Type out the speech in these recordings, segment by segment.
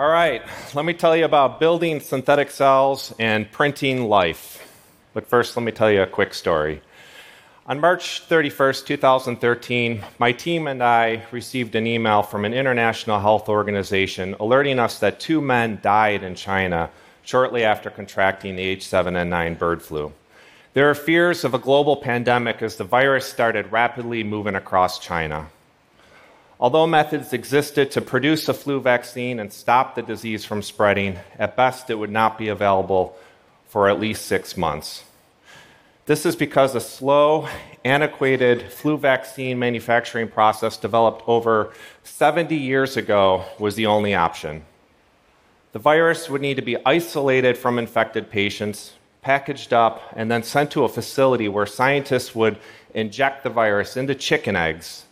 All right, let me tell you about building synthetic cells and printing life. But first, let me tell you a quick story. On March 31st, 2013, my team and I received an email from an international health organization alerting us that two men died in China shortly after contracting the H7N9 bird flu. There are fears of a global pandemic as the virus started rapidly moving across China. Although methods existed to produce a flu vaccine and stop the disease from spreading, at best it would not be available for at least six months. This is because a slow, antiquated flu vaccine manufacturing process developed over 70 years ago was the only option. The virus would need to be isolated from infected patients, packaged up, and then sent to a facility where scientists would inject the virus into chicken eggs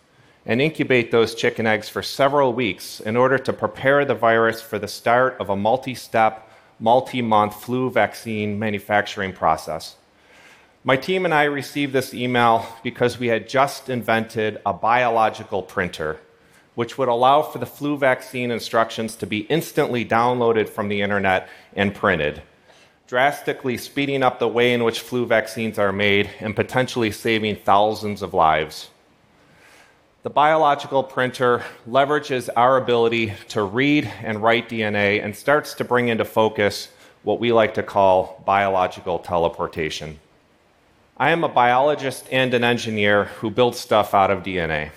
and incubate those chicken eggs for several weeks in order to prepare the virus for the start of a multi step, multi month flu vaccine manufacturing process. My team and I received this email because we had just invented a biological printer, which would allow for the flu vaccine instructions to be instantly downloaded from the internet and printed, drastically speeding up the way in which flu vaccines are made and potentially saving thousands of lives. The biological printer leverages our ability to read and write DNA and starts to bring into focus what we like to call biological teleportation. I am a biologist and an engineer who builds stuff out of DNA.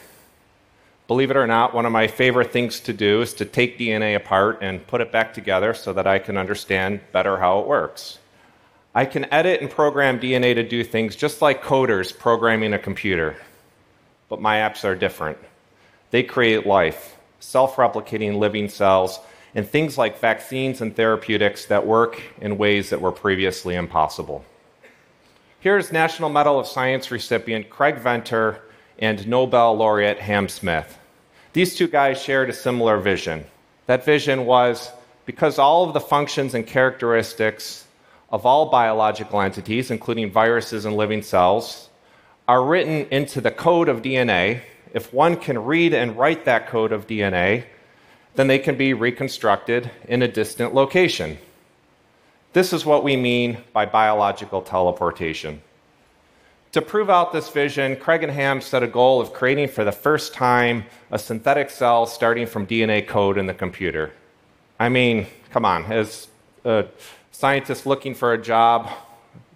Believe it or not, one of my favorite things to do is to take DNA apart and put it back together so that I can understand better how it works. I can edit and program DNA to do things just like coders programming a computer but my apps are different. They create life, self replicating living cells, and things like vaccines and therapeutics that work in ways that were previously impossible. Here's National Medal of Science recipient Craig Venter and Nobel laureate Ham Smith. These two guys shared a similar vision. That vision was because all of the functions and characteristics of all biological entities, including viruses and living cells, are written into the code of DNA, if one can read and write that code of DNA, then they can be reconstructed in a distant location. This is what we mean by biological teleportation. To prove out this vision, Craig and Ham set a goal of creating for the first time a synthetic cell starting from DNA code in the computer. I mean, come on, as a scientist looking for a job,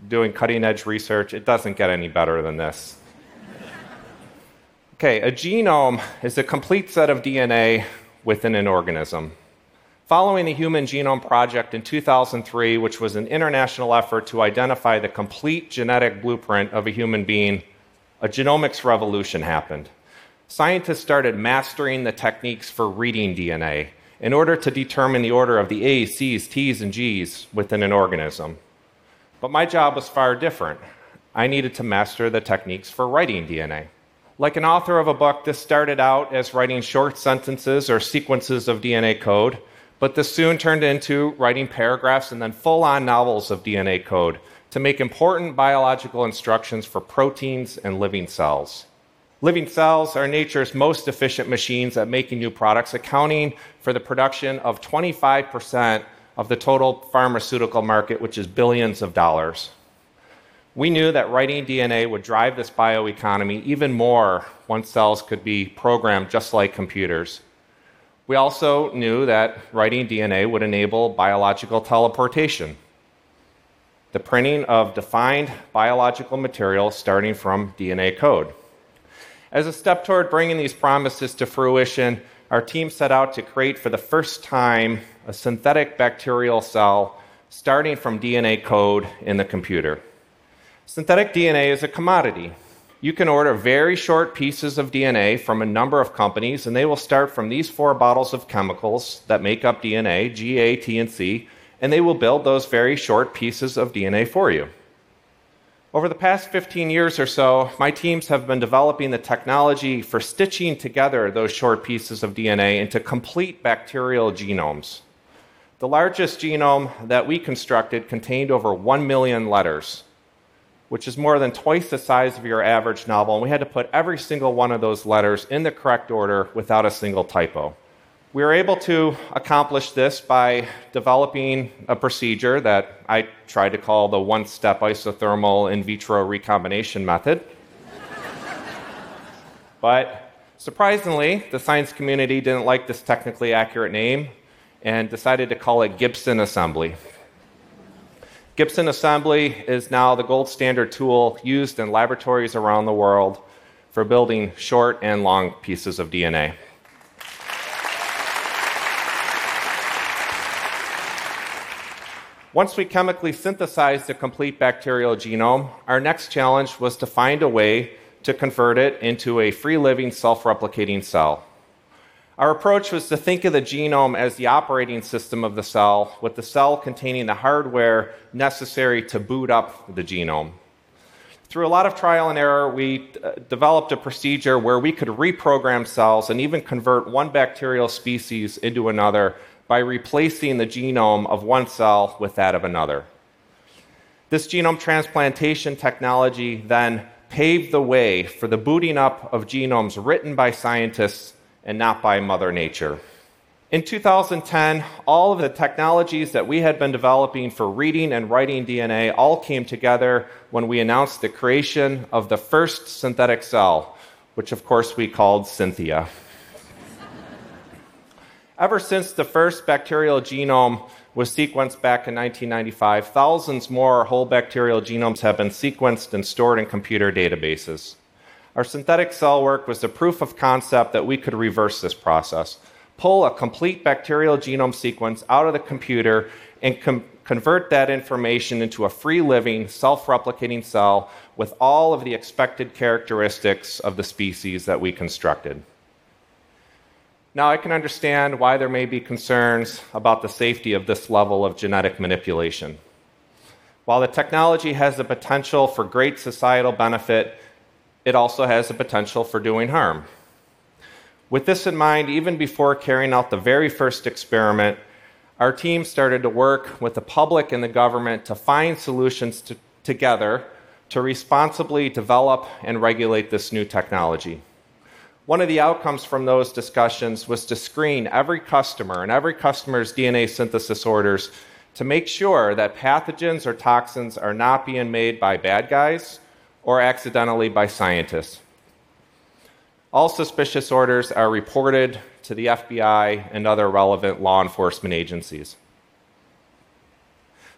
doing cutting edge research, it doesn't get any better than this. Okay, a genome is a complete set of DNA within an organism. Following the Human Genome Project in 2003, which was an international effort to identify the complete genetic blueprint of a human being, a genomics revolution happened. Scientists started mastering the techniques for reading DNA in order to determine the order of the A's, C's, T's, and G's within an organism. But my job was far different. I needed to master the techniques for writing DNA. Like an author of a book, this started out as writing short sentences or sequences of DNA code, but this soon turned into writing paragraphs and then full on novels of DNA code to make important biological instructions for proteins and living cells. Living cells are nature's most efficient machines at making new products, accounting for the production of 25% of the total pharmaceutical market, which is billions of dollars. We knew that writing DNA would drive this bioeconomy even more once cells could be programmed just like computers. We also knew that writing DNA would enable biological teleportation, the printing of defined biological material starting from DNA code. As a step toward bringing these promises to fruition, our team set out to create for the first time a synthetic bacterial cell starting from DNA code in the computer. Synthetic DNA is a commodity. You can order very short pieces of DNA from a number of companies, and they will start from these four bottles of chemicals that make up DNA G, A, T, and C, and they will build those very short pieces of DNA for you. Over the past 15 years or so, my teams have been developing the technology for stitching together those short pieces of DNA into complete bacterial genomes. The largest genome that we constructed contained over 1 million letters, which is more than twice the size of your average novel, and we had to put every single one of those letters in the correct order without a single typo. We were able to accomplish this by developing a procedure that I tried to call the one step isothermal in vitro recombination method. but surprisingly, the science community didn't like this technically accurate name and decided to call it Gibson Assembly. Gibson Assembly is now the gold standard tool used in laboratories around the world for building short and long pieces of DNA. Once we chemically synthesized the complete bacterial genome, our next challenge was to find a way to convert it into a free living, self replicating cell. Our approach was to think of the genome as the operating system of the cell, with the cell containing the hardware necessary to boot up the genome. Through a lot of trial and error, we uh, developed a procedure where we could reprogram cells and even convert one bacterial species into another by replacing the genome of one cell with that of another. This genome transplantation technology then paved the way for the booting up of genomes written by scientists and not by Mother Nature. In 2010, all of the technologies that we had been developing for reading and writing DNA all came together when we announced the creation of the first synthetic cell, which of course we called Synthia. Ever since the first bacterial genome was sequenced back in 1995, thousands more whole bacterial genomes have been sequenced and stored in computer databases. Our synthetic cell work was the proof of concept that we could reverse this process, pull a complete bacterial genome sequence out of the computer and com- convert that information into a free living, self replicating cell with all of the expected characteristics of the species that we constructed. Now, I can understand why there may be concerns about the safety of this level of genetic manipulation. While the technology has the potential for great societal benefit, it also has the potential for doing harm. With this in mind, even before carrying out the very first experiment, our team started to work with the public and the government to find solutions to, together to responsibly develop and regulate this new technology. One of the outcomes from those discussions was to screen every customer and every customer's DNA synthesis orders to make sure that pathogens or toxins are not being made by bad guys or accidentally by scientists. All suspicious orders are reported to the FBI and other relevant law enforcement agencies.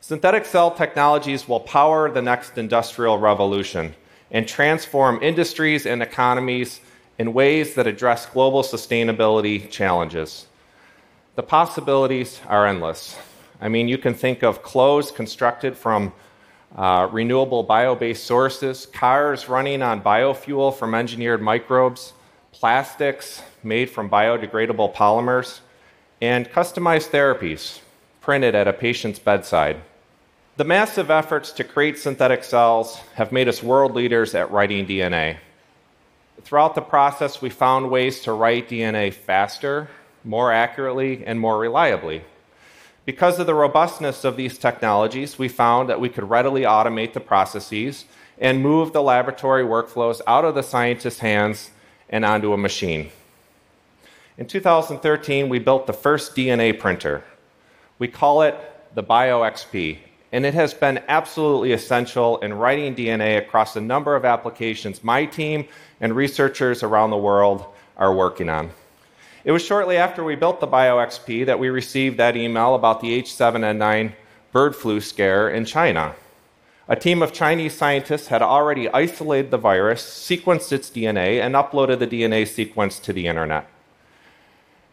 Synthetic cell technologies will power the next industrial revolution and transform industries and economies in ways that address global sustainability challenges. The possibilities are endless. I mean, you can think of clothes constructed from uh, renewable bio based sources, cars running on biofuel from engineered microbes, plastics made from biodegradable polymers, and customized therapies printed at a patient's bedside. The massive efforts to create synthetic cells have made us world leaders at writing DNA. Throughout the process, we found ways to write DNA faster, more accurately, and more reliably. Because of the robustness of these technologies, we found that we could readily automate the processes and move the laboratory workflows out of the scientist's hands and onto a machine. In 2013, we built the first DNA printer. We call it the BioXP, and it has been absolutely essential in writing DNA across a number of applications my team and researchers around the world are working on. It was shortly after we built the BioXP that we received that email about the H7N9 bird flu scare in China. A team of Chinese scientists had already isolated the virus, sequenced its DNA, and uploaded the DNA sequence to the internet.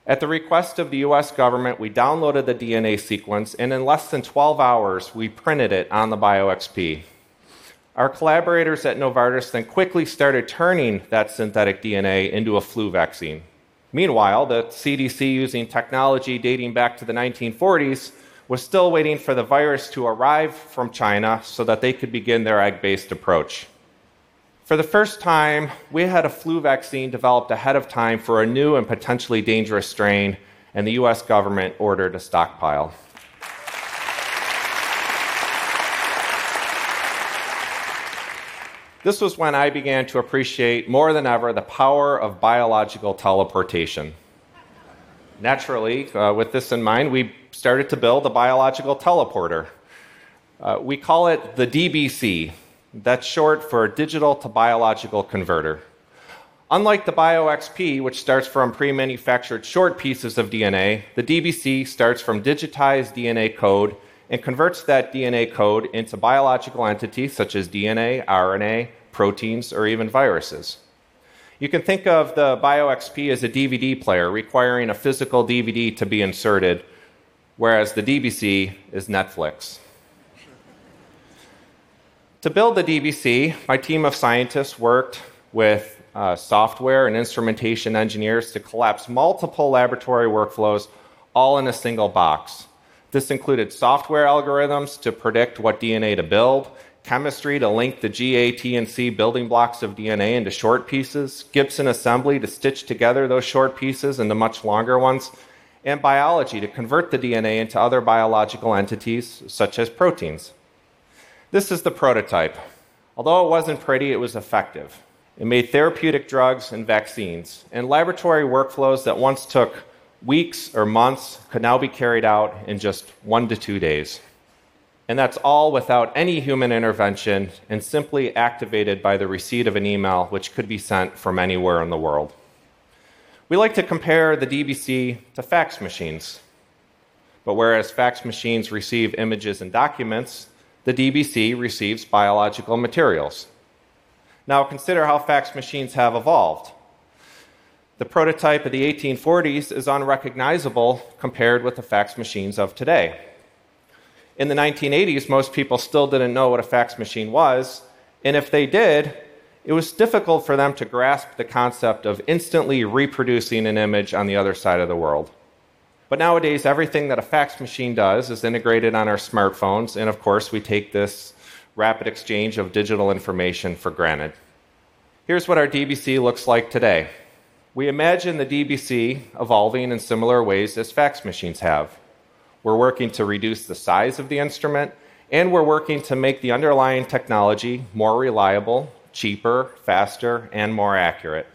At the request of the US government, we downloaded the DNA sequence, and in less than 12 hours, we printed it on the BioXP. Our collaborators at Novartis then quickly started turning that synthetic DNA into a flu vaccine. Meanwhile, the CDC, using technology dating back to the 1940s, was still waiting for the virus to arrive from China so that they could begin their egg based approach. For the first time, we had a flu vaccine developed ahead of time for a new and potentially dangerous strain, and the US government ordered a stockpile. This was when I began to appreciate more than ever the power of biological teleportation. naturally, uh, with this in mind, we started to build a biological teleporter. Uh, we call it the DBC. That's short for Digital to Biological Converter. Unlike the BioXP, which starts from pre manufactured short pieces of DNA, the DBC starts from digitized DNA code and converts that DNA code into biological entities such as DNA, RNA, proteins, or even viruses. You can think of the BioXP as a DVD player requiring a physical DVD to be inserted, whereas the DBC is Netflix. to build the DBC, my team of scientists worked with uh, software and instrumentation engineers to collapse multiple laboratory workflows all in a single box. This included software algorithms to predict what DNA to build, chemistry to link the G, A, T, and C building blocks of DNA into short pieces, Gibson assembly to stitch together those short pieces into much longer ones, and biology to convert the DNA into other biological entities, such as proteins. This is the prototype. Although it wasn't pretty, it was effective. It made therapeutic drugs and vaccines, and laboratory workflows that once took weeks or months could now be carried out in just one to two days. And that's all without any human intervention and simply activated by the receipt of an email which could be sent from anywhere in the world. We like to compare the DBC to fax machines. But whereas fax machines receive images and documents, the DBC receives biological materials. Now consider how fax machines have evolved. The prototype of the 1840s is unrecognizable compared with the fax machines of today. In the 1980s, most people still didn't know what a fax machine was, and if they did, it was difficult for them to grasp the concept of instantly reproducing an image on the other side of the world. But nowadays, everything that a fax machine does is integrated on our smartphones, and of course, we take this rapid exchange of digital information for granted. Here's what our DBC looks like today. We imagine the DBC evolving in similar ways as fax machines have. We're working to reduce the size of the instrument, and we're working to make the underlying technology more reliable, cheaper, faster, and more accurate.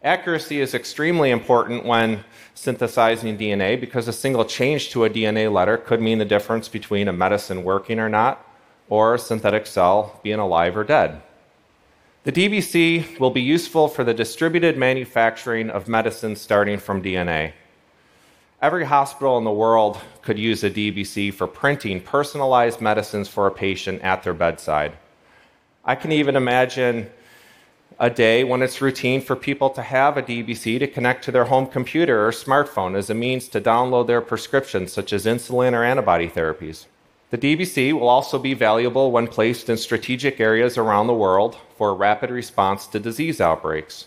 Accuracy is extremely important when synthesizing DNA because a single change to a DNA letter could mean the difference between a medicine working or not, or a synthetic cell being alive or dead. The DBC will be useful for the distributed manufacturing of medicines starting from DNA. Every hospital in the world could use a DBC for printing personalized medicines for a patient at their bedside. I can even imagine a day when it's routine for people to have a DBC to connect to their home computer or smartphone as a means to download their prescriptions, such as insulin or antibody therapies. The DBC will also be valuable when placed in strategic areas around the world for rapid response to disease outbreaks.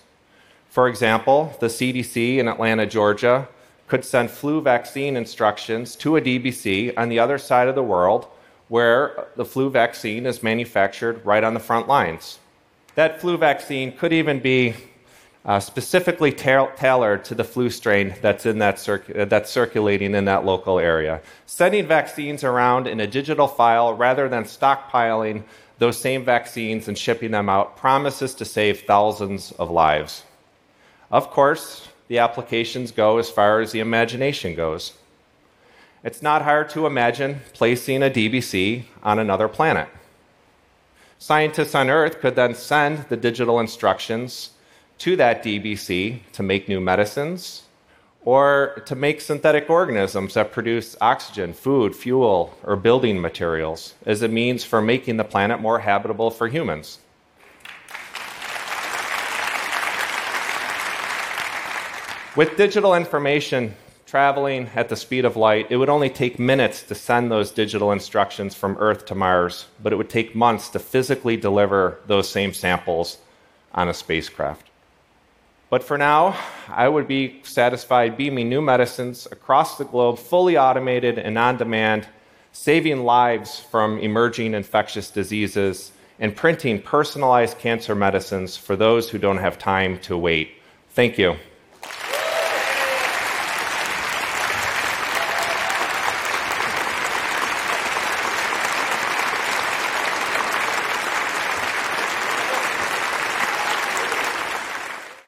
For example, the CDC in Atlanta, Georgia, could send flu vaccine instructions to a DBC on the other side of the world where the flu vaccine is manufactured right on the front lines. That flu vaccine could even be uh, specifically ta- tailored to the flu strain that's, in that uh, that's circulating in that local area. Sending vaccines around in a digital file rather than stockpiling those same vaccines and shipping them out promises to save thousands of lives. Of course, the applications go as far as the imagination goes. It's not hard to imagine placing a DBC on another planet. Scientists on Earth could then send the digital instructions to that DBC to make new medicines or to make synthetic organisms that produce oxygen, food, fuel, or building materials as a means for making the planet more habitable for humans. With digital information traveling at the speed of light, it would only take minutes to send those digital instructions from Earth to Mars, but it would take months to physically deliver those same samples on a spacecraft. But for now, I would be satisfied beaming new medicines across the globe, fully automated and on demand, saving lives from emerging infectious diseases, and printing personalized cancer medicines for those who don't have time to wait. Thank you.